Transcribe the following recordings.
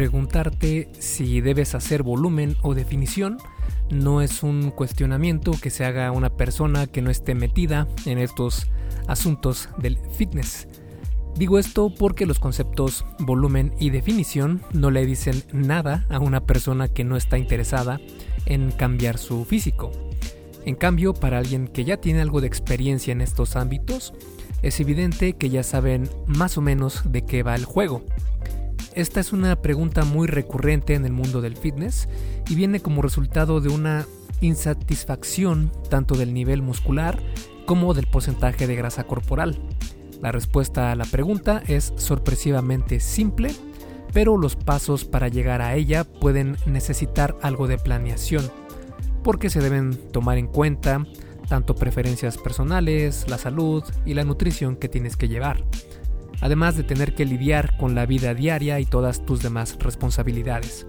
Preguntarte si debes hacer volumen o definición no es un cuestionamiento que se haga una persona que no esté metida en estos asuntos del fitness. Digo esto porque los conceptos volumen y definición no le dicen nada a una persona que no está interesada en cambiar su físico. En cambio, para alguien que ya tiene algo de experiencia en estos ámbitos, es evidente que ya saben más o menos de qué va el juego. Esta es una pregunta muy recurrente en el mundo del fitness y viene como resultado de una insatisfacción tanto del nivel muscular como del porcentaje de grasa corporal. La respuesta a la pregunta es sorpresivamente simple, pero los pasos para llegar a ella pueden necesitar algo de planeación, porque se deben tomar en cuenta tanto preferencias personales, la salud y la nutrición que tienes que llevar además de tener que lidiar con la vida diaria y todas tus demás responsabilidades.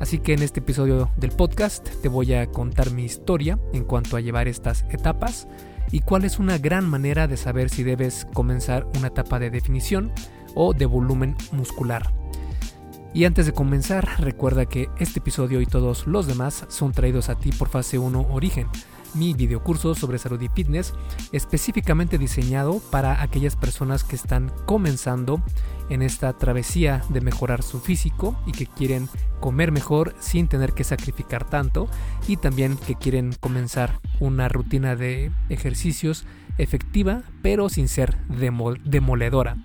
Así que en este episodio del podcast te voy a contar mi historia en cuanto a llevar estas etapas y cuál es una gran manera de saber si debes comenzar una etapa de definición o de volumen muscular. Y antes de comenzar, recuerda que este episodio y todos los demás son traídos a ti por Fase 1 Origen mi videocurso sobre salud y fitness específicamente diseñado para aquellas personas que están comenzando en esta travesía de mejorar su físico y que quieren comer mejor sin tener que sacrificar tanto y también que quieren comenzar una rutina de ejercicios efectiva pero sin ser demoledora.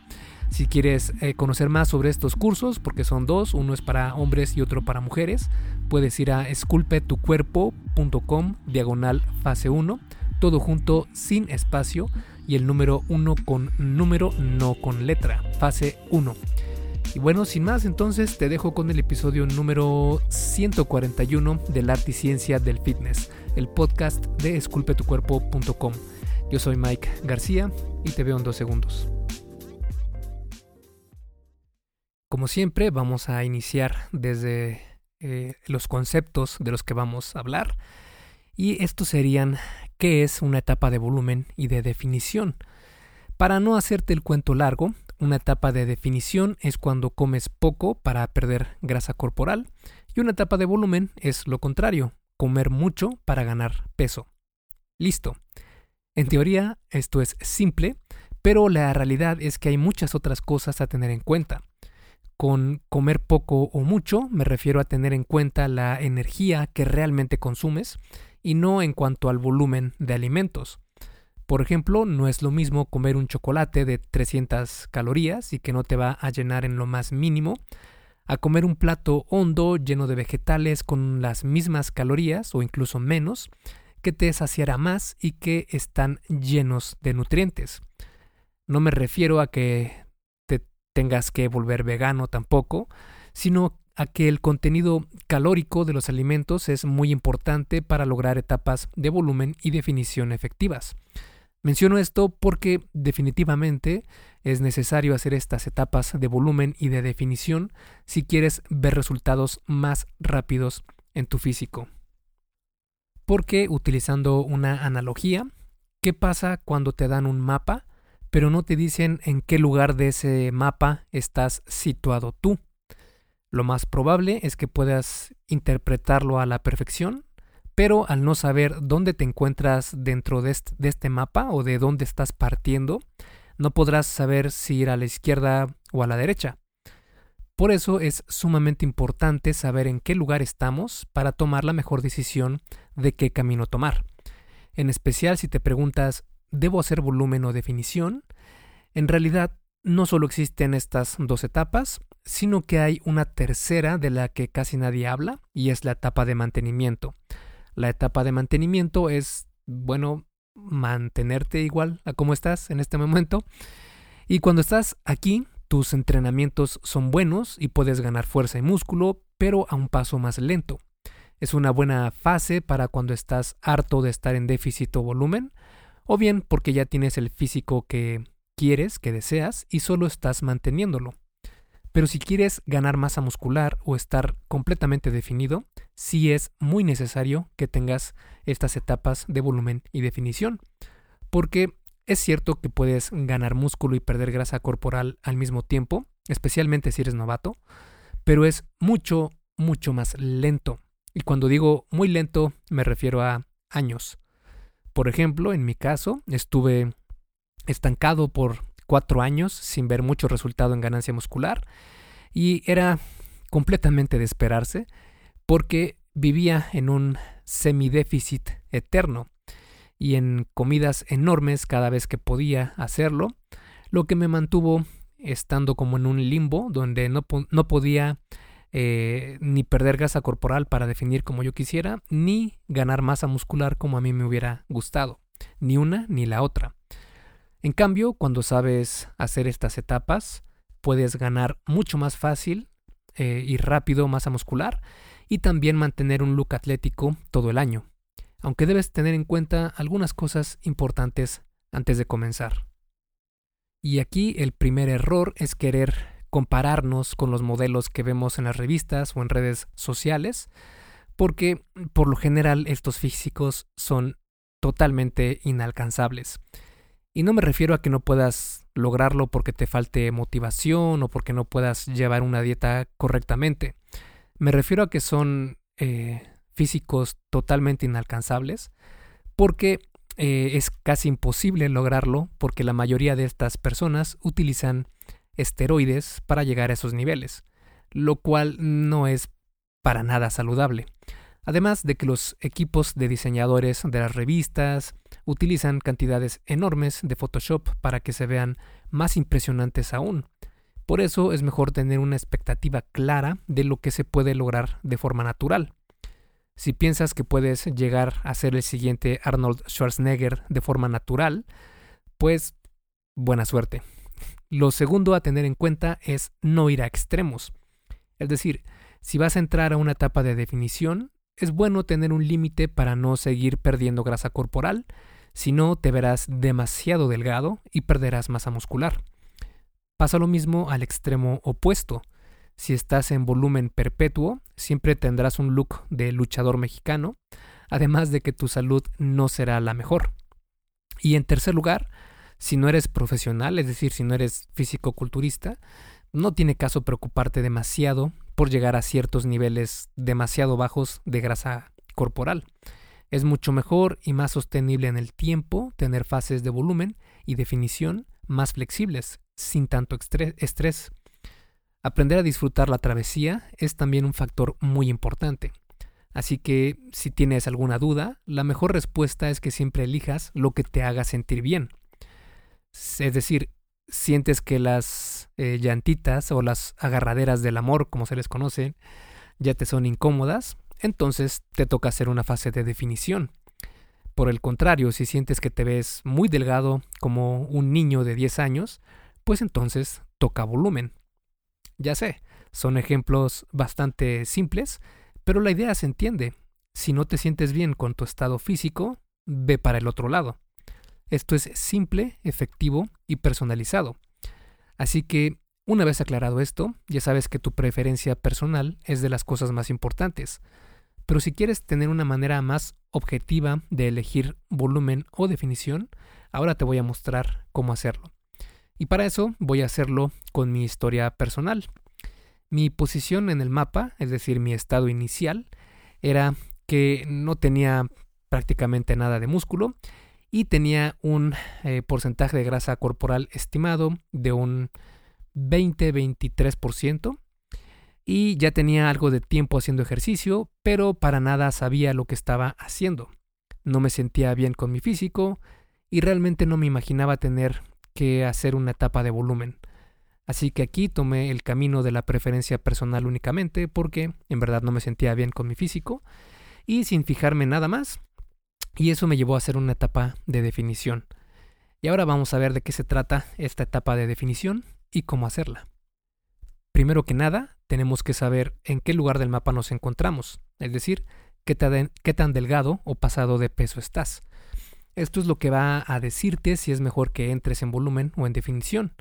Si quieres eh, conocer más sobre estos cursos, porque son dos, uno es para hombres y otro para mujeres, puedes ir a esculpetucuerpo.com diagonal fase 1, todo junto sin espacio y el número 1 con número, no con letra, fase 1. Y bueno, sin más, entonces te dejo con el episodio número 141 del arte y ciencia del fitness, el podcast de esculpetucuerpo.com. Yo soy Mike García y te veo en dos segundos. Como siempre, vamos a iniciar desde eh, los conceptos de los que vamos a hablar. Y estos serían qué es una etapa de volumen y de definición. Para no hacerte el cuento largo, una etapa de definición es cuando comes poco para perder grasa corporal y una etapa de volumen es lo contrario, comer mucho para ganar peso. Listo. En teoría esto es simple, pero la realidad es que hay muchas otras cosas a tener en cuenta. Con comer poco o mucho me refiero a tener en cuenta la energía que realmente consumes y no en cuanto al volumen de alimentos. Por ejemplo, no es lo mismo comer un chocolate de 300 calorías y que no te va a llenar en lo más mínimo, a comer un plato hondo lleno de vegetales con las mismas calorías o incluso menos, que te saciará más y que están llenos de nutrientes. No me refiero a que tengas que volver vegano tampoco, sino a que el contenido calórico de los alimentos es muy importante para lograr etapas de volumen y definición efectivas. Menciono esto porque definitivamente es necesario hacer estas etapas de volumen y de definición si quieres ver resultados más rápidos en tu físico. Porque utilizando una analogía, ¿qué pasa cuando te dan un mapa pero no te dicen en qué lugar de ese mapa estás situado tú. Lo más probable es que puedas interpretarlo a la perfección, pero al no saber dónde te encuentras dentro de este, mapa o de dónde estás partiendo, no podrás saber si ir a la izquierda o a la derecha. Por eso es sumamente importante saber en qué lugar estamos para tomar la mejor decisión de qué camino tomar. En especial si te preguntas ¿Debo hacer volumen o definición? En realidad, no solo existen estas dos etapas, sino que hay una tercera de la que casi nadie habla, y es la etapa de mantenimiento. La etapa de mantenimiento es, bueno, mantenerte igual a como estás en este momento. Y cuando estás aquí, tus entrenamientos son buenos y puedes ganar fuerza y músculo, pero a un paso más lento. Es una buena fase para cuando estás harto de estar en déficit o volumen, o bien porque ya tienes el físico que quieres, que deseas, y solo estás manteniéndolo. Pero si quieres ganar masa muscular o estar completamente definido, sí es muy necesario que tengas estas etapas de volumen y definición. Porque es cierto que puedes ganar músculo y perder grasa corporal al mismo tiempo, especialmente si eres novato, pero es mucho, mucho más lento. Y cuando digo muy lento me refiero a años. Por ejemplo, en mi caso, estuve estancado por cuatro años sin ver mucho resultado en ganancia muscular y era completamente de esperarse porque vivía en un semidéficit eterno y en comidas enormes cada vez que podía hacerlo, lo que me mantuvo estando como en un limbo donde no, no podía eh, ni perder grasa corporal para definir como yo quisiera, ni ganar masa muscular como a mí me hubiera gustado, ni una ni la otra. En cambio, cuando sabes hacer estas etapas, puedes ganar mucho más fácil eh, y rápido masa muscular y también mantener un look atlético todo el año, aunque debes tener en cuenta algunas cosas importantes antes de comenzar. Y aquí el primer error es querer compararnos con los modelos que vemos en las revistas o en redes sociales, porque por lo general estos físicos son totalmente inalcanzables. Y no me refiero a que no puedas lograrlo porque te falte motivación o porque no puedas llevar una dieta correctamente. Me refiero a que son eh, físicos totalmente inalcanzables porque eh, es casi imposible lograrlo porque la mayoría de estas personas utilizan esteroides para llegar a esos niveles, lo cual no es para nada saludable. Además de que los equipos de diseñadores de las revistas utilizan cantidades enormes de Photoshop para que se vean más impresionantes aún. Por eso es mejor tener una expectativa clara de lo que se puede lograr de forma natural. Si piensas que puedes llegar a ser el siguiente Arnold Schwarzenegger de forma natural, pues buena suerte. Lo segundo a tener en cuenta es no ir a extremos. Es decir, si vas a entrar a una etapa de definición, es bueno tener un límite para no seguir perdiendo grasa corporal, si no te verás demasiado delgado y perderás masa muscular. Pasa lo mismo al extremo opuesto. Si estás en volumen perpetuo, siempre tendrás un look de luchador mexicano, además de que tu salud no será la mejor. Y en tercer lugar, si no eres profesional, es decir, si no eres físico-culturista, no tiene caso preocuparte demasiado por llegar a ciertos niveles demasiado bajos de grasa corporal. Es mucho mejor y más sostenible en el tiempo tener fases de volumen y definición más flexibles, sin tanto estrés. Aprender a disfrutar la travesía es también un factor muy importante. Así que si tienes alguna duda, la mejor respuesta es que siempre elijas lo que te haga sentir bien. Es decir, sientes que las eh, llantitas o las agarraderas del amor, como se les conoce, ya te son incómodas, entonces te toca hacer una fase de definición. Por el contrario, si sientes que te ves muy delgado como un niño de 10 años, pues entonces toca volumen. Ya sé, son ejemplos bastante simples, pero la idea se entiende. Si no te sientes bien con tu estado físico, ve para el otro lado. Esto es simple, efectivo y personalizado. Así que, una vez aclarado esto, ya sabes que tu preferencia personal es de las cosas más importantes. Pero si quieres tener una manera más objetiva de elegir volumen o definición, ahora te voy a mostrar cómo hacerlo. Y para eso voy a hacerlo con mi historia personal. Mi posición en el mapa, es decir, mi estado inicial, era que no tenía prácticamente nada de músculo y tenía un eh, porcentaje de grasa corporal estimado de un 20-23% y ya tenía algo de tiempo haciendo ejercicio, pero para nada sabía lo que estaba haciendo. No me sentía bien con mi físico y realmente no me imaginaba tener que hacer una etapa de volumen. Así que aquí tomé el camino de la preferencia personal únicamente porque en verdad no me sentía bien con mi físico y sin fijarme nada más. Y eso me llevó a hacer una etapa de definición. Y ahora vamos a ver de qué se trata esta etapa de definición y cómo hacerla. Primero que nada, tenemos que saber en qué lugar del mapa nos encontramos, es decir, qué tan, delgado o pasado de peso estás. Esto es lo que va a decirte si es mejor que entres en volumen o en definición.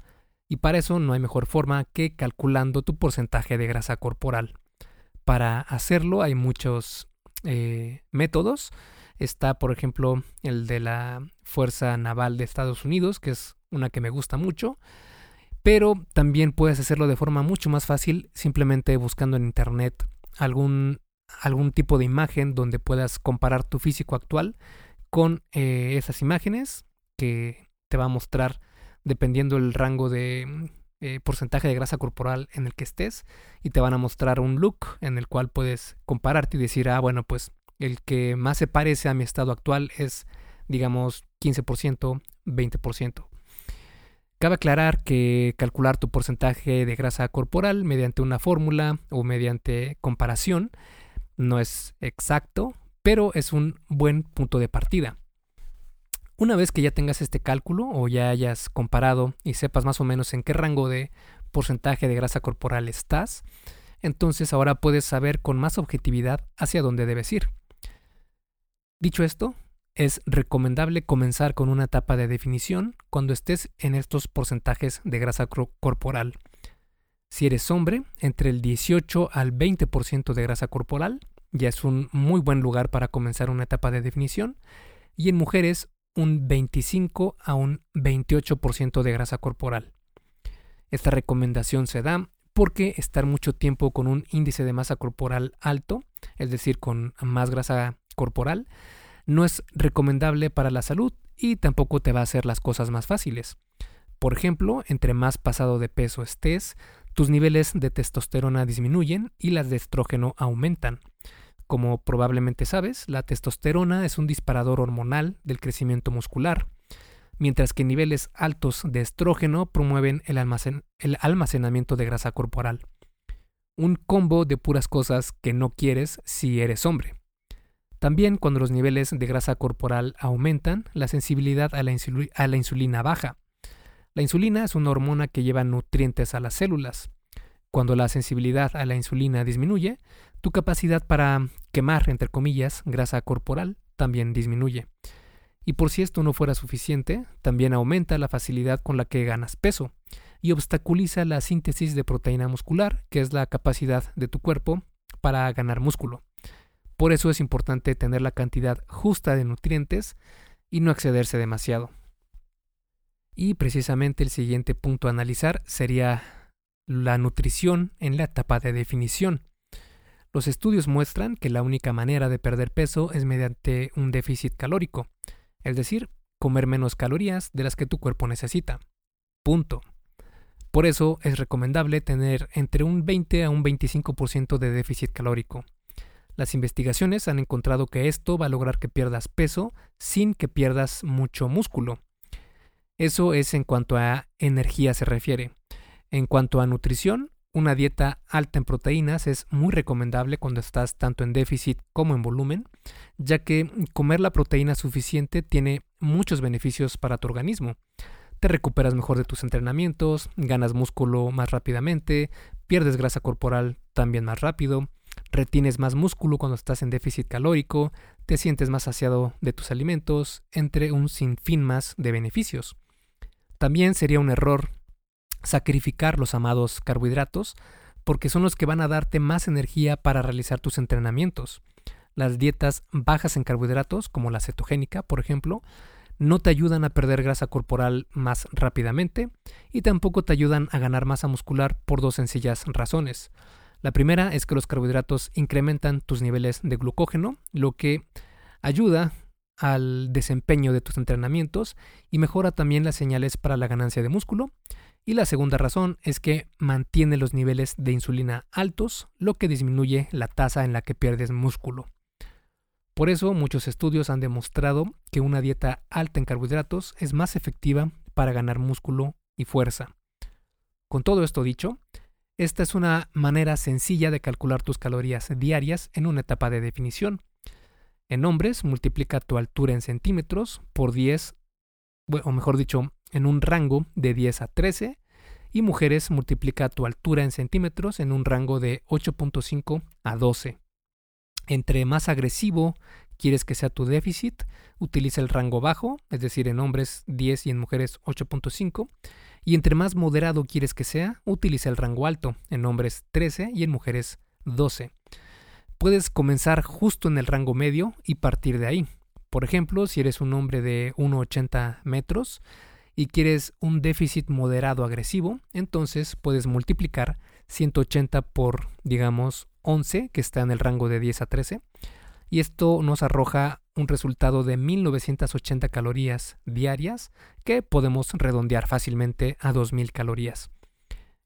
Y para eso no hay mejor forma que calculando tu porcentaje de grasa corporal. Para hacerlo hay muchos eh, métodos. Está, por ejemplo, el de la Fuerza Naval de Estados Unidos, que es una que me gusta mucho Pero también puedes hacerlo de forma mucho más fácil simplemente buscando en internet algún, algún tipo de imagen donde puedas comparar tu físico actual con eh, esas imágenes que te va a mostrar dependiendo el rango de eh, porcentaje de grasa corporal en el que estés y te van a mostrar un look en el cual puedes compararte y decir, ah, bueno, pues el que más se parece a mi estado actual es, digamos, 15%, 20%. Cabe aclarar que calcular tu porcentaje de grasa corporal mediante una fórmula o mediante comparación no es exacto, pero es un buen punto de partida. Una vez que ya tengas este cálculo o ya hayas comparado y sepas más o menos en qué rango de porcentaje de grasa corporal estás, entonces ahora puedes saber con más objetividad hacia dónde debes ir. Dicho esto, es recomendable comenzar con una etapa de definición cuando estés en estos porcentajes de grasa corporal. Si eres hombre, entre el 18 al 20% de grasa corporal ya es un muy buen lugar para comenzar una etapa de definición, y en mujeres un 25 a un 28% de grasa corporal. Esta recomendación se da porque estar mucho tiempo con un índice de masa corporal alto, es decir, con más grasa corporal, no es recomendable para la salud y tampoco te va a hacer las cosas más fáciles. Por ejemplo, entre más pasado de peso estés, tus niveles de testosterona disminuyen y las de estrógeno aumentan. Como probablemente sabes, la testosterona es un disparador hormonal del crecimiento muscular, mientras que niveles altos de estrógeno promueven el, el almacenamiento de grasa corporal. Un combo de puras cosas que no quieres si eres hombre. También cuando los niveles de grasa corporal aumentan, la sensibilidad a la, insulina baja. La insulina es una hormona que lleva nutrientes a las células. Cuando la sensibilidad a la insulina disminuye, tu capacidad para quemar, entre comillas, grasa corporal también disminuye. Y por si esto no fuera suficiente, también aumenta la facilidad con la que ganas peso y obstaculiza la síntesis de proteína muscular, que es la capacidad de tu cuerpo para ganar músculo. Por eso es importante tener la cantidad justa de nutrientes y no excederse demasiado. Y precisamente el siguiente punto a analizar sería la nutrición en la etapa de definición. Los estudios muestran que la única manera de perder peso es mediante un déficit calórico, es decir, comer menos calorías de las que tu cuerpo necesita. Punto. Por eso es recomendable tener entre un 20 a un 25% de déficit calórico. Las investigaciones han encontrado que esto va a lograr que pierdas peso sin que pierdas mucho músculo. Eso es en cuanto a energía se refiere. En cuanto a nutrición, una dieta alta en proteínas es muy recomendable cuando estás tanto en déficit como en volumen, ya que comer la proteína suficiente tiene muchos beneficios para tu organismo. Te recuperas mejor de tus entrenamientos, ganas músculo más rápidamente, pierdes grasa corporal también más rápido, retienes más músculo cuando estás en déficit calórico, te sientes más saciado de tus alimentos, entre un sinfín más de beneficios. También sería un error sacrificar los amados carbohidratos, porque son los que van a darte más energía para realizar tus entrenamientos. Las dietas bajas en carbohidratos, como la cetogénica, por ejemplo, no te ayudan a perder grasa corporal más rápidamente y tampoco te ayudan a ganar masa muscular por dos sencillas razones. La primera es que los carbohidratos incrementan tus niveles de glucógeno, lo que ayuda al desempeño de tus entrenamientos y mejora también las señales para la ganancia de músculo. Y la segunda razón es que mantiene los niveles de insulina altos, lo que disminuye la tasa en la que pierdes músculo. Por eso muchos estudios han demostrado que una dieta alta en carbohidratos es más efectiva para ganar músculo y fuerza. Con todo esto dicho, esta es una manera sencilla de calcular tus calorías diarias en una etapa de definición. En hombres, multiplica tu altura en centímetros por 10, o mejor dicho, en un rango de 10 a 13, y mujeres, multiplica tu altura en centímetros en un rango de 8.5 a 12. Entre más agresivo quieres que sea tu déficit, utiliza el rango bajo, es decir, en hombres 10 y en mujeres 8.5, y entre más moderado quieres que sea, utiliza el rango alto, en hombres 13 y en mujeres 12. Puedes comenzar justo en el rango medio y partir de ahí. Por ejemplo, si eres un hombre de 1,80 metros y quieres un déficit moderado agresivo, entonces puedes multiplicar 180 por, digamos, 11, que está en el rango de 10 a 13, y esto nos arroja un resultado de 1980 calorías diarias que podemos redondear fácilmente a 2000 calorías.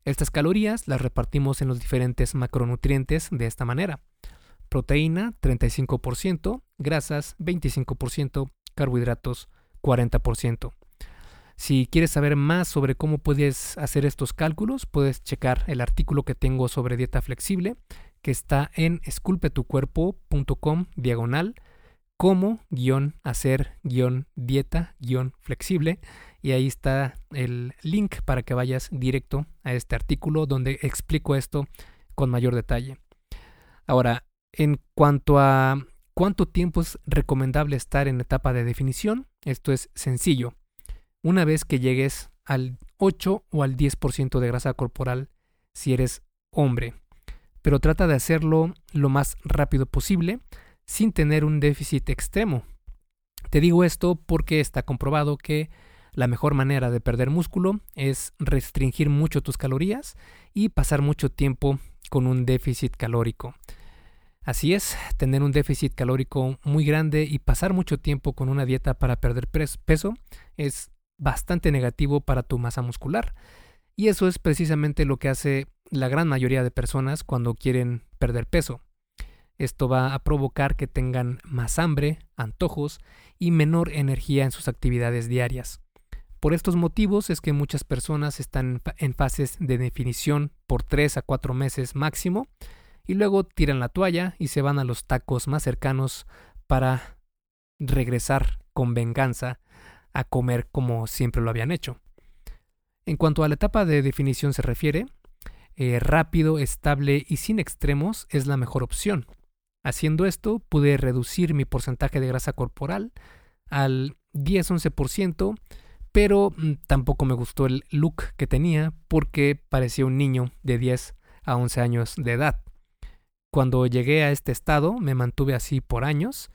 Estas calorías las repartimos en los diferentes macronutrientes de esta manera. Proteína 35%, grasas 25%, carbohidratos 40%. Si quieres saber más sobre cómo puedes hacer estos cálculos, puedes checar el artículo que tengo sobre dieta flexible, que está en esculpetucuerpo.com diagonal como guion hacer guion dieta guion flexible y ahí está el link para que vayas directo a este artículo donde explico esto con mayor detalle. Ahora, en cuanto a cuánto tiempo es recomendable estar en etapa de definición, esto es sencillo una vez que llegues al 8 o al 10% de grasa corporal si eres hombre. Pero trata de hacerlo lo más rápido posible sin tener un déficit extremo. Te digo esto porque está comprobado que la mejor manera de perder músculo es restringir mucho tus calorías y pasar mucho tiempo con un déficit calórico. Así es, tener un déficit calórico muy grande y pasar mucho tiempo con una dieta para perder peso es bastante negativo para tu masa muscular. Y eso es precisamente lo que hace la gran mayoría de personas cuando quieren perder peso. Esto va a provocar que tengan más hambre, antojos y menor energía en sus actividades diarias. Por estos motivos es que muchas personas están en fases de definición por 3 a 4 meses máximo y luego tiran la toalla y se van a los tacos más cercanos para regresar con venganza a comer como siempre lo habían hecho. En cuanto a la etapa de definición se refiere, eh, rápido, estable y sin extremos es la mejor opción. Haciendo esto pude reducir mi porcentaje de grasa corporal al 10-11%, pero mm, tampoco me gustó el look que tenía porque parecía un niño de 10 a 11 años de edad. Cuando llegué a este estado me mantuve así por años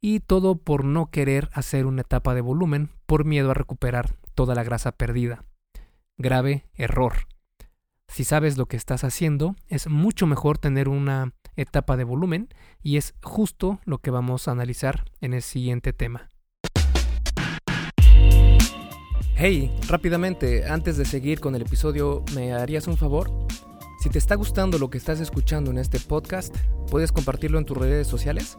y todo por no querer hacer una etapa de volumen por miedo a recuperar toda la grasa perdida. Grave error. Si sabes lo que estás haciendo, es mucho mejor tener una etapa de volumen y es justo lo que vamos a analizar en el siguiente tema. Hey, rápidamente, antes de seguir con el episodio, ¿me harías un favor? Si te está gustando lo que estás escuchando en este podcast, ¿puedes compartirlo en tus redes sociales?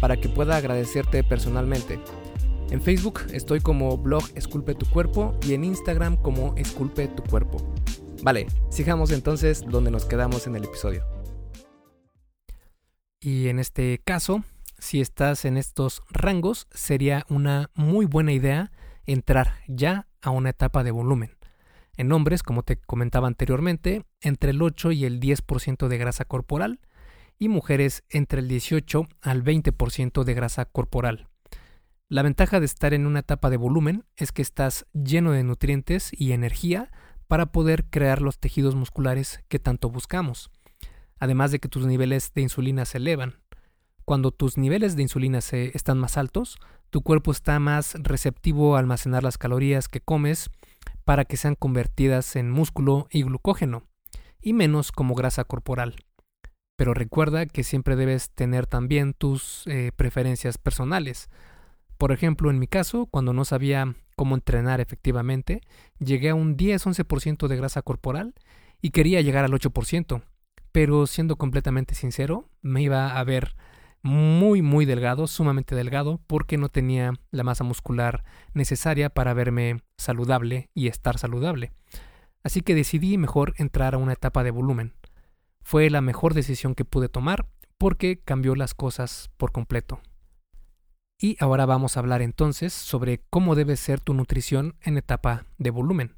para que pueda agradecerte personalmente. En Facebook estoy como blog Esculpe tu cuerpo y en Instagram como Esculpe tu cuerpo. Vale, sigamos entonces donde nos quedamos en el episodio. Y en este caso, si estás en estos rangos, sería una muy buena idea entrar ya a una etapa de volumen. En hombres, como te comentaba anteriormente, entre el 8 y el 10% de grasa corporal y mujeres entre el 18 al 20% de grasa corporal. La ventaja de estar en una etapa de volumen es que estás lleno de nutrientes y energía para poder crear los tejidos musculares que tanto buscamos, además de que tus niveles de insulina se elevan. Cuando tus niveles de insulina se están más altos, tu cuerpo está más receptivo a almacenar las calorías que comes para que sean convertidas en músculo y glucógeno, y menos como grasa corporal. Pero recuerda que siempre debes tener también tus eh, preferencias personales. Por ejemplo, en mi caso, cuando no sabía cómo entrenar efectivamente, llegué a un 10-11% de grasa corporal y quería llegar al 8%, pero siendo completamente sincero, me iba a ver muy muy delgado, sumamente delgado, porque no tenía la masa muscular necesaria para verme saludable y estar saludable. Así que decidí mejor entrar a una etapa de volumen. Fue la mejor decisión que pude tomar porque cambió las cosas por completo. Y ahora vamos a hablar entonces sobre cómo debe ser tu nutrición en etapa de volumen.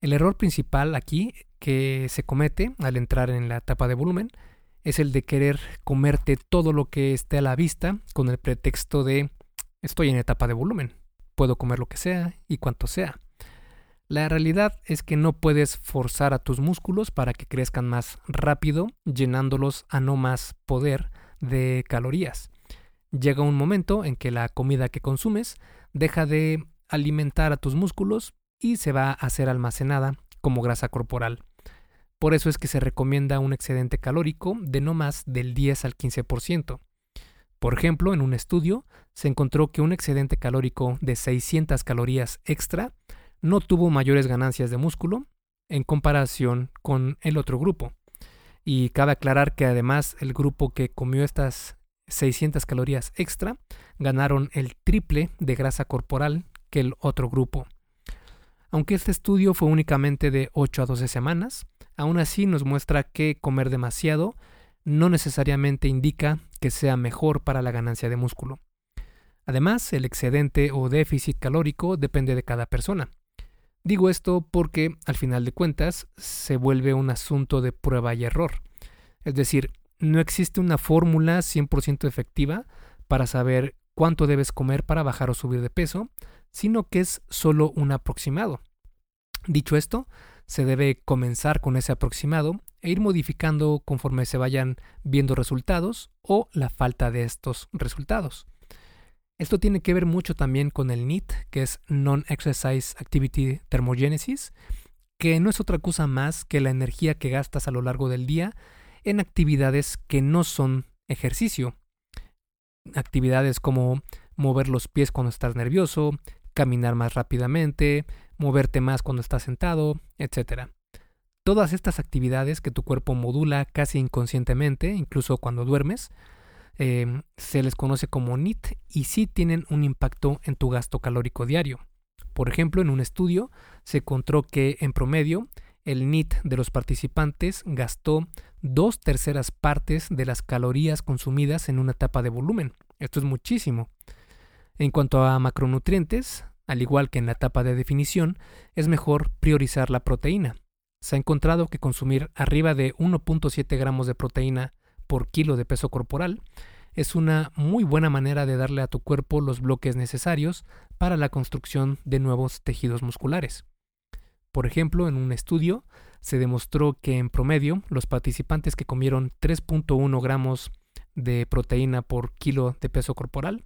El error principal aquí que se comete al entrar en la etapa de volumen es el de querer comerte todo lo que esté a la vista con el pretexto de estoy en etapa de volumen, puedo comer lo que sea y cuanto sea. La realidad es que no puedes forzar a tus músculos para que crezcan más rápido, llenándolos a no más poder de calorías. Llega un momento en que la comida que consumes deja de alimentar a tus músculos y se va a ser almacenada como grasa corporal. Por eso es que se recomienda un excedente calórico de no más del 10 al 15%. Por ejemplo, en un estudio se encontró que un excedente calórico de 600 calorías extra no tuvo mayores ganancias de músculo en comparación con el otro grupo. Y cabe aclarar que además el grupo que comió estas 600 calorías extra ganaron el triple de grasa corporal que el otro grupo. Aunque este estudio fue únicamente de 8 a 12 semanas, aún así nos muestra que comer demasiado no necesariamente indica que sea mejor para la ganancia de músculo. Además, el excedente o déficit calórico depende de cada persona. Digo esto porque, al final de cuentas, se vuelve un asunto de prueba y error. Es decir, no existe una fórmula 100% efectiva para saber cuánto debes comer para bajar o subir de peso, sino que es solo un aproximado. Dicho esto, se debe comenzar con ese aproximado e ir modificando conforme se vayan viendo resultados o la falta de estos resultados. Esto tiene que ver mucho también con el NEAT, que es Non-Exercise Activity Thermogenesis, que no es otra cosa más que la energía que gastas a lo largo del día en actividades que no son ejercicio. Actividades como mover los pies cuando estás nervioso, caminar más rápidamente, moverte más cuando estás sentado, etc. Todas estas actividades que tu cuerpo modula casi inconscientemente, incluso cuando duermes, Em, se les conoce como NIT y sí tienen un impacto en tu gasto calórico diario. Por ejemplo, en un estudio se encontró que en promedio el NIT de los participantes gastó dos terceras partes de las calorías consumidas en una etapa de volumen. Esto es muchísimo. En cuanto a macronutrientes, al igual que en la etapa de definición, es mejor priorizar la proteína. Se ha encontrado que consumir arriba de 1.7 gramos de proteína por kilo de peso corporal, es una muy buena manera de darle a tu cuerpo los bloques necesarios para la construcción de nuevos tejidos musculares. Por ejemplo, en un estudio se demostró que en promedio los participantes que comieron 3.1 gramos de proteína por kilo de peso corporal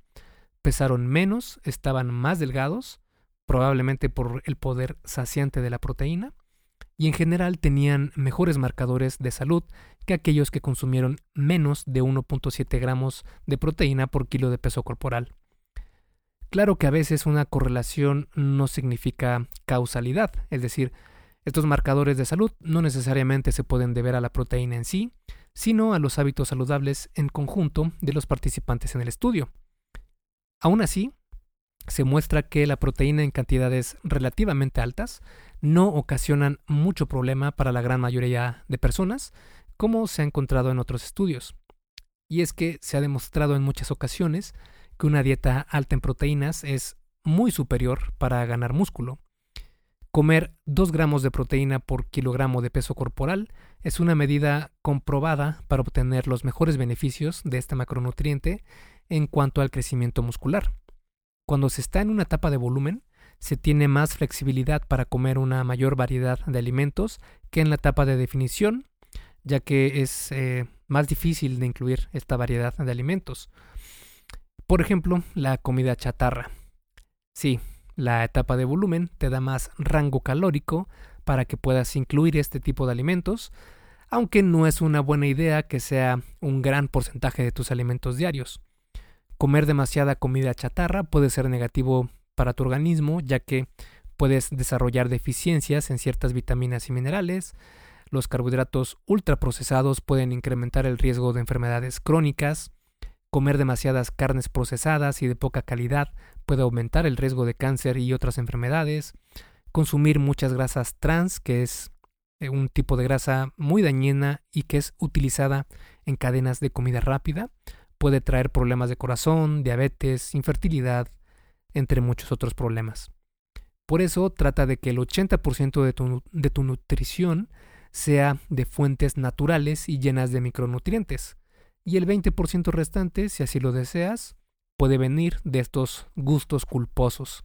pesaron menos, estaban más delgados, probablemente por el poder saciante de la proteína, y en general tenían mejores marcadores de salud que aquellos que consumieron menos de 1.7 gramos de proteína por kilo de peso corporal. Claro que a veces una correlación no significa causalidad, es decir, estos marcadores de salud no necesariamente se pueden deber a la proteína en sí, sino a los hábitos saludables en conjunto de los participantes en el estudio. Aún así, se muestra que la proteína en cantidades relativamente altas no ocasionan mucho problema para la gran mayoría de personas, como se ha encontrado en otros estudios. Y es que se ha demostrado en muchas ocasiones que una dieta alta en proteínas es muy superior para ganar músculo. Comer 2 gramos de proteína por kilogramo de peso corporal es una medida comprobada para obtener los mejores beneficios de este macronutriente en cuanto al crecimiento muscular. Cuando se está en una etapa de volumen, se tiene más flexibilidad para comer una mayor variedad de alimentos que en la etapa de definición, ya que es eh, más difícil de incluir esta variedad de alimentos. Por ejemplo, la comida chatarra. Sí, la etapa de volumen te da más rango calórico para que puedas incluir este tipo de alimentos, aunque no es una buena idea que sea un gran porcentaje de tus alimentos diarios. Comer demasiada comida chatarra puede ser negativo para tu organismo, ya que puedes desarrollar deficiencias en ciertas vitaminas y minerales. Los carbohidratos ultraprocesados pueden incrementar el riesgo de enfermedades crónicas. Comer demasiadas carnes procesadas y de poca calidad puede aumentar el riesgo de cáncer y otras enfermedades. Consumir muchas grasas trans, que es eh, un tipo de grasa muy dañina y que es utilizada en cadenas de comida rápida, puede traer problemas de corazón, diabetes, infertilidad, entre muchos otros problemas. Por eso trata de que el 80% de tu, de tu nutrición sea de fuentes naturales y llenas de micronutrientes. Y el 20% restante, si así lo deseas, puede venir de estos gustos culposos.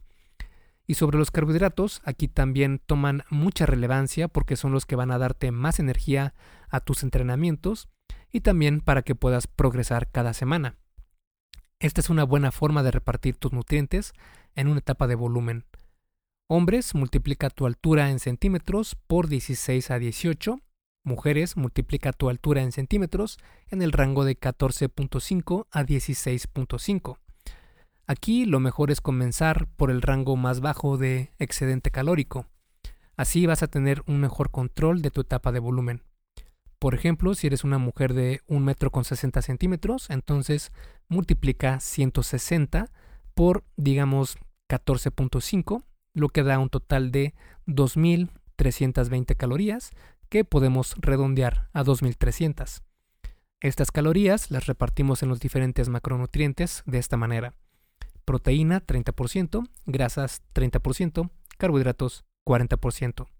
Y sobre los carbohidratos, aquí también toman mucha relevancia porque son los que van a darte más energía a tus entrenamientos y también para que puedas progresar cada semana. Esta es una buena forma de repartir tus nutrientes en una etapa de volumen. Hombres, multiplica tu altura en centímetros por 16 a 18. Mujeres, multiplica tu altura en centímetros en el rango de 14.5 a 16.5. Aquí lo mejor es comenzar por el rango más bajo de excedente calórico. Así vas a tener un mejor control de tu etapa de volumen. Por ejemplo, si eres una mujer de 1 metro con 60 centímetros, entonces multiplica 160 por, digamos, 14.5, lo que da un total de 2.320 calorías, que podemos redondear a 2.300. Estas calorías las repartimos en los diferentes macronutrientes de esta manera proteína 30%, grasas 30%, carbohidratos 40%.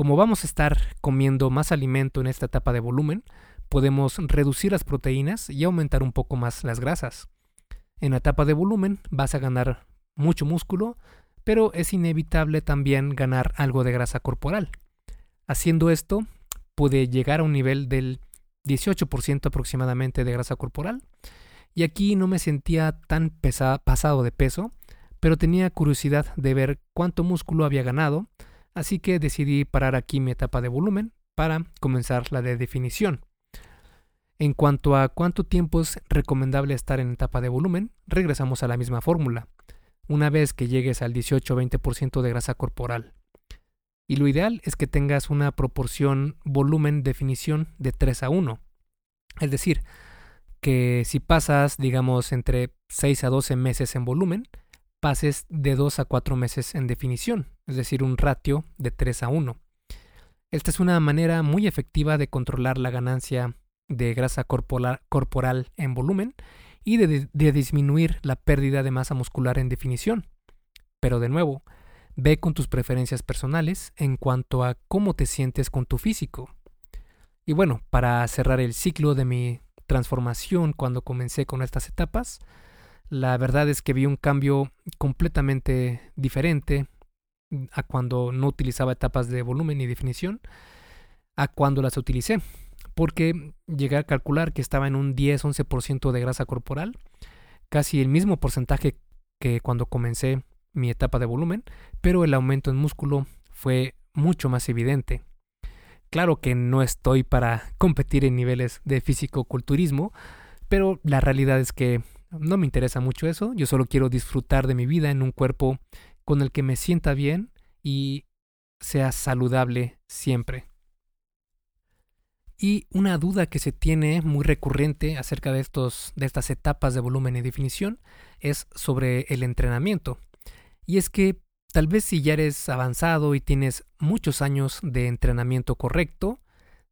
Como vamos a estar comiendo más alimento en esta etapa de volumen, podemos reducir las proteínas y aumentar un poco más las grasas. En la etapa de volumen vas a ganar mucho músculo, pero es inevitable también ganar algo de grasa corporal. Haciendo esto, puede llegar a un nivel del 18% aproximadamente de grasa corporal, y aquí no me sentía tan pasado de peso, pero tenía curiosidad de ver cuánto músculo había ganado, así que decidí parar aquí mi etapa de volumen para comenzar la de definición. En cuanto a cuánto tiempo es recomendable estar en etapa de volumen, regresamos a la misma fórmula, una vez que llegues al 18-20% de grasa corporal. Y lo ideal es que tengas una proporción volumen-definición de 3 a 1. Es decir, que si pasas, digamos, entre 6 a 12 meses en volumen, pases de 2 a 4 meses en definición, es decir, un ratio de 3 a 1. Esta es una manera muy efectiva de controlar la ganancia de grasa corporal, en volumen y de, de disminuir la pérdida de masa muscular en definición. Pero de nuevo, ve con tus preferencias personales en cuanto a cómo te sientes con tu físico. Y bueno, para cerrar el ciclo de mi transformación cuando comencé con estas etapas. La verdad es que vi un cambio completamente diferente a cuando no utilizaba etapas de volumen y definición a cuando las utilicé. Porque llegué a calcular que estaba en un 10-11% de grasa corporal, casi el mismo porcentaje que cuando comencé mi etapa de volumen, pero el aumento en músculo fue mucho más evidente. Claro que no estoy para competir en niveles de físico-culturismo, pero la realidad es que no me interesa mucho eso. Yo solo quiero disfrutar de mi vida en un cuerpo con el que me sienta bien y sea saludable siempre. Y una duda que se tiene muy recurrente acerca de, estos, de estas etapas de volumen y definición es sobre el entrenamiento. Y es que Tal vez si ya eres avanzado y tienes muchos años de entrenamiento correcto,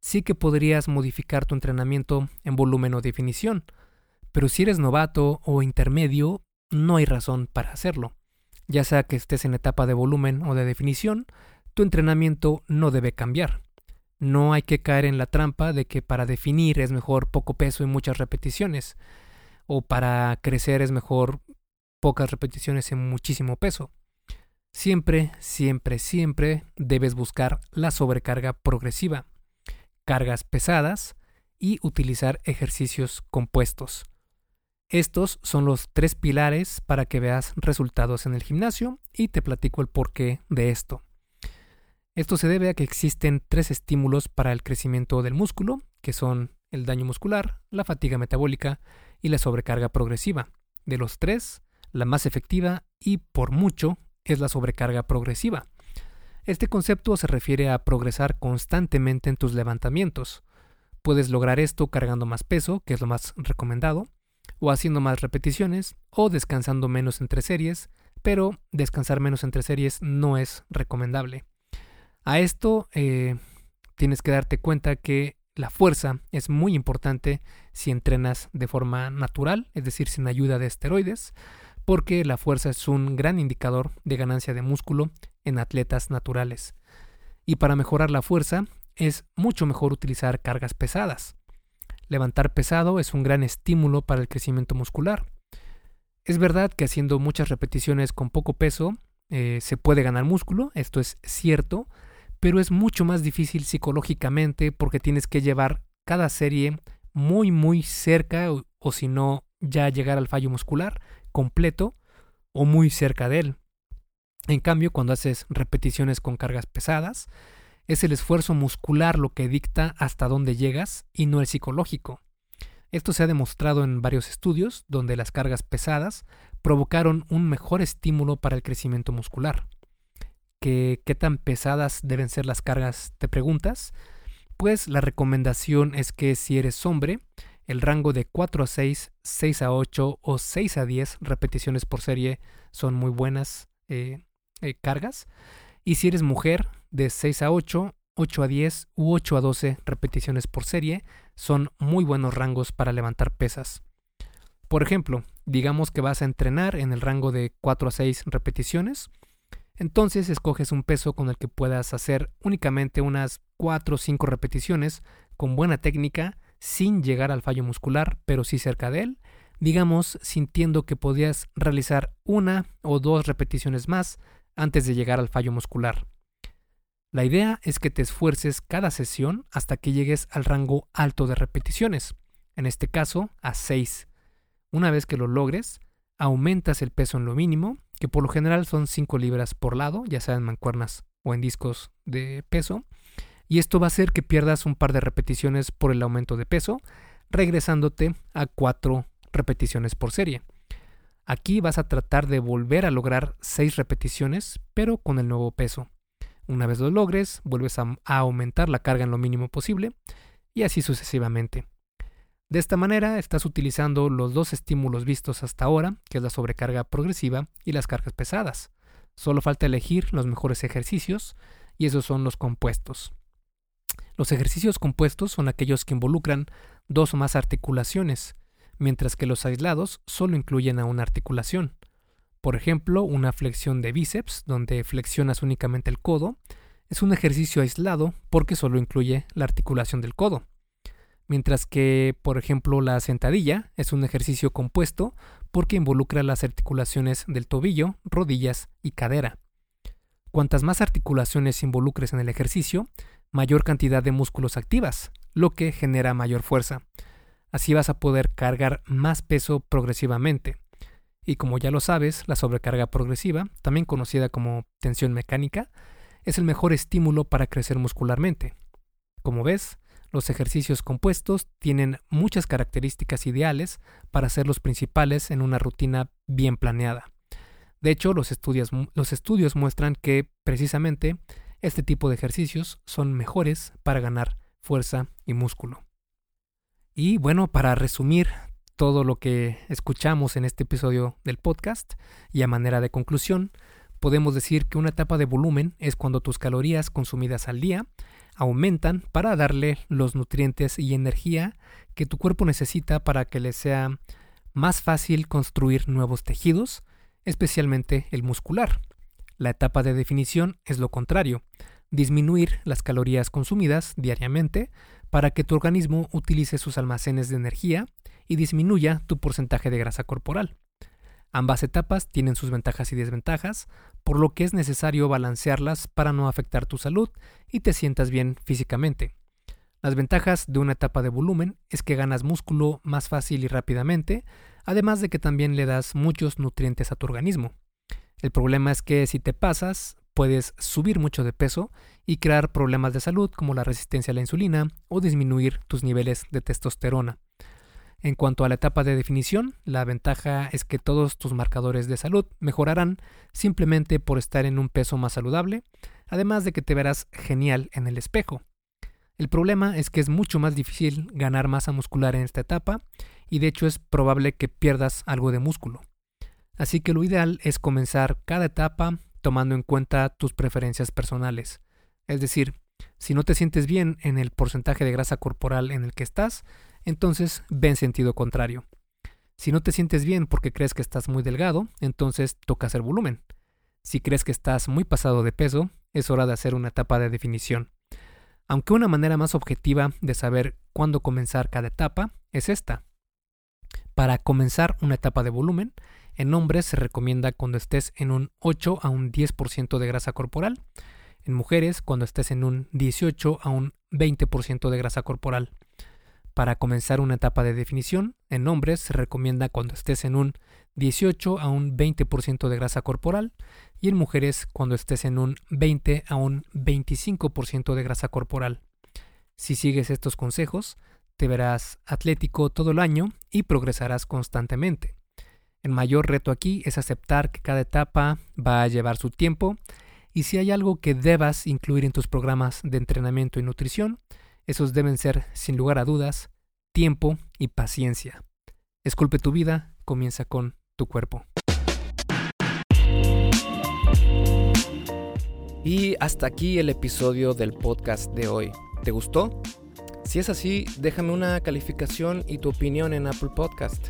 sí que podrías modificar tu entrenamiento en volumen o definición, pero si eres novato o intermedio, no hay razón para hacerlo. Ya sea que estés en etapa de volumen o de definición, tu entrenamiento no debe cambiar. No hay que caer en la trampa de que para definir es mejor poco peso y muchas repeticiones, o para crecer es mejor pocas repeticiones y muchísimo peso. Siempre, siempre, siempre debes buscar la sobrecarga progresiva, cargas pesadas y utilizar ejercicios compuestos. Estos son los tres pilares para que veas resultados en el gimnasio y te platico el porqué de esto. Esto se debe a que existen tres estímulos para el crecimiento del músculo, que son el daño muscular, la fatiga metabólica y la sobrecarga progresiva. De los tres, la más efectiva y por mucho es la sobrecarga progresiva. Este concepto se refiere a progresar constantemente en tus levantamientos. Puedes lograr esto cargando más peso, que es lo más recomendado, o haciendo más repeticiones, o descansando menos entre series, pero descansar menos entre series no es recomendable. A esto eh, tienes que darte cuenta que la fuerza es muy importante si entrenas de forma natural, es decir, sin ayuda de esteroides, porque la fuerza es un gran indicador de ganancia de músculo en atletas naturales. Y para mejorar la fuerza es mucho mejor utilizar cargas pesadas. Levantar pesado es un gran estímulo para el crecimiento muscular. Es verdad que haciendo muchas repeticiones con poco peso eh, se puede ganar músculo, esto es cierto, pero es mucho más difícil psicológicamente porque tienes que llevar cada serie muy muy cerca o, o si no ya llegar al fallo muscular completo o muy cerca de él. En cambio, cuando haces repeticiones con cargas pesadas, es el esfuerzo muscular lo que dicta hasta dónde llegas y no el psicológico. Esto se ha demostrado en varios estudios donde las cargas pesadas provocaron un mejor estímulo para el crecimiento muscular. ¿Qué, ¿Qué tan pesadas deben ser las cargas? ¿Te preguntas? Pues la recomendación es que si eres hombre, el rango de 4 a 6, 6 a 8 o 6 a 10 repeticiones por serie son muy buenas eh, eh, cargas. Y si eres mujer, de 6 a 8, 8 a 10 u 8 a 12 repeticiones por serie son muy buenos rangos para levantar pesas. Por ejemplo, digamos que vas a entrenar en el rango de 4 a 6 repeticiones, entonces escoges un peso con el que puedas hacer únicamente unas 4 o 5 repeticiones con buena técnica sin llegar al fallo muscular, pero sí cerca de él, digamos sintiendo que podías realizar una o dos repeticiones más antes de llegar al fallo muscular. La idea es que te esfuerces cada sesión hasta que llegues al rango alto de repeticiones, en este caso a 6. Una vez que lo logres, aumentas el peso en lo mínimo, que por lo general son 5 libras por lado, ya sea en mancuernas o en discos de peso, y esto va a hacer que pierdas un par de repeticiones por el aumento de peso, regresándote a 4 repeticiones por serie. Aquí vas a tratar de volver a lograr 6 repeticiones, pero con el nuevo peso. Una vez lo logres, vuelves a, aumentar la carga en lo mínimo posible, y así sucesivamente. De esta manera estás utilizando los dos estímulos vistos hasta ahora, que es la sobrecarga progresiva y las cargas pesadas. Solo falta elegir los mejores ejercicios, y esos son los compuestos. Los ejercicios compuestos son aquellos que involucran dos o más articulaciones, mientras que los aislados solo incluyen a una articulación. Por ejemplo, una flexión de bíceps, donde flexionas únicamente el codo, es un ejercicio aislado porque solo incluye la articulación del codo. Mientras que, por ejemplo, la sentadilla es un ejercicio compuesto porque involucra las articulaciones del tobillo, rodillas y cadera. Cuantas más articulaciones involucres en el ejercicio, mayor cantidad de músculos activas, lo que genera mayor fuerza. Así vas a poder cargar más peso progresivamente. Y como ya lo sabes, la sobrecarga progresiva, también conocida como tensión mecánica, es el mejor estímulo para crecer muscularmente. Como ves, los ejercicios compuestos tienen muchas características ideales para ser los principales en una rutina bien planeada. De hecho, los estudios, los estudios muestran que, precisamente, este tipo de ejercicios son mejores para ganar fuerza y músculo. Y bueno, para resumir todo lo que escuchamos en este episodio del podcast y a manera de conclusión, podemos decir que una etapa de volumen es cuando tus calorías consumidas al día aumentan para darle los nutrientes y energía que tu cuerpo necesita para que le sea más fácil construir nuevos tejidos, especialmente el muscular. La etapa de definición es lo contrario, disminuir las calorías consumidas diariamente para que tu organismo utilice sus almacenes de energía y disminuya tu porcentaje de grasa corporal. Ambas etapas tienen sus ventajas y desventajas, por lo que es necesario balancearlas para no afectar tu salud y te sientas bien físicamente. Las ventajas de una etapa de volumen es que ganas músculo más fácil y rápidamente, además de que también le das muchos nutrientes a tu organismo. El problema es que si te pasas, puedes subir mucho de peso y crear problemas de salud como la resistencia a la insulina o disminuir tus niveles de testosterona. En cuanto a la etapa de definición, la ventaja es que todos tus marcadores de salud mejorarán simplemente por estar en un peso más saludable, además de que te verás genial en el espejo. El problema es que es mucho más difícil ganar masa muscular en esta etapa y de hecho es probable que pierdas algo de músculo. Así que lo ideal es comenzar cada etapa tomando en cuenta tus preferencias personales. Es decir, si no te sientes bien en el porcentaje de grasa corporal en el que estás, entonces ve en sentido contrario. Si no te sientes bien porque crees que estás muy delgado, entonces toca hacer volumen. Si crees que estás muy pasado de peso, es hora de hacer una etapa de definición. Aunque una manera más objetiva de saber cuándo comenzar cada etapa es esta. Para comenzar una etapa de volumen, en hombres se recomienda cuando estés en un 8 a un 10% de grasa corporal, en mujeres cuando estés en un 18 a un 20% de grasa corporal. Para comenzar una etapa de definición, en hombres se recomienda cuando estés en un 18 a un 20% de grasa corporal y en mujeres cuando estés en un 20 a un 25% de grasa corporal. Si sigues estos consejos, te verás atlético todo el año y progresarás constantemente. El mayor reto aquí es aceptar que cada etapa va a llevar su tiempo y si hay algo que debas incluir en tus programas de entrenamiento y nutrición, esos deben ser, sin lugar a dudas, tiempo y paciencia. Esculpe tu vida, comienza con tu cuerpo. Y hasta aquí el episodio del podcast de hoy. ¿Te gustó? Si es así, déjame una calificación y tu opinión en Apple Podcast.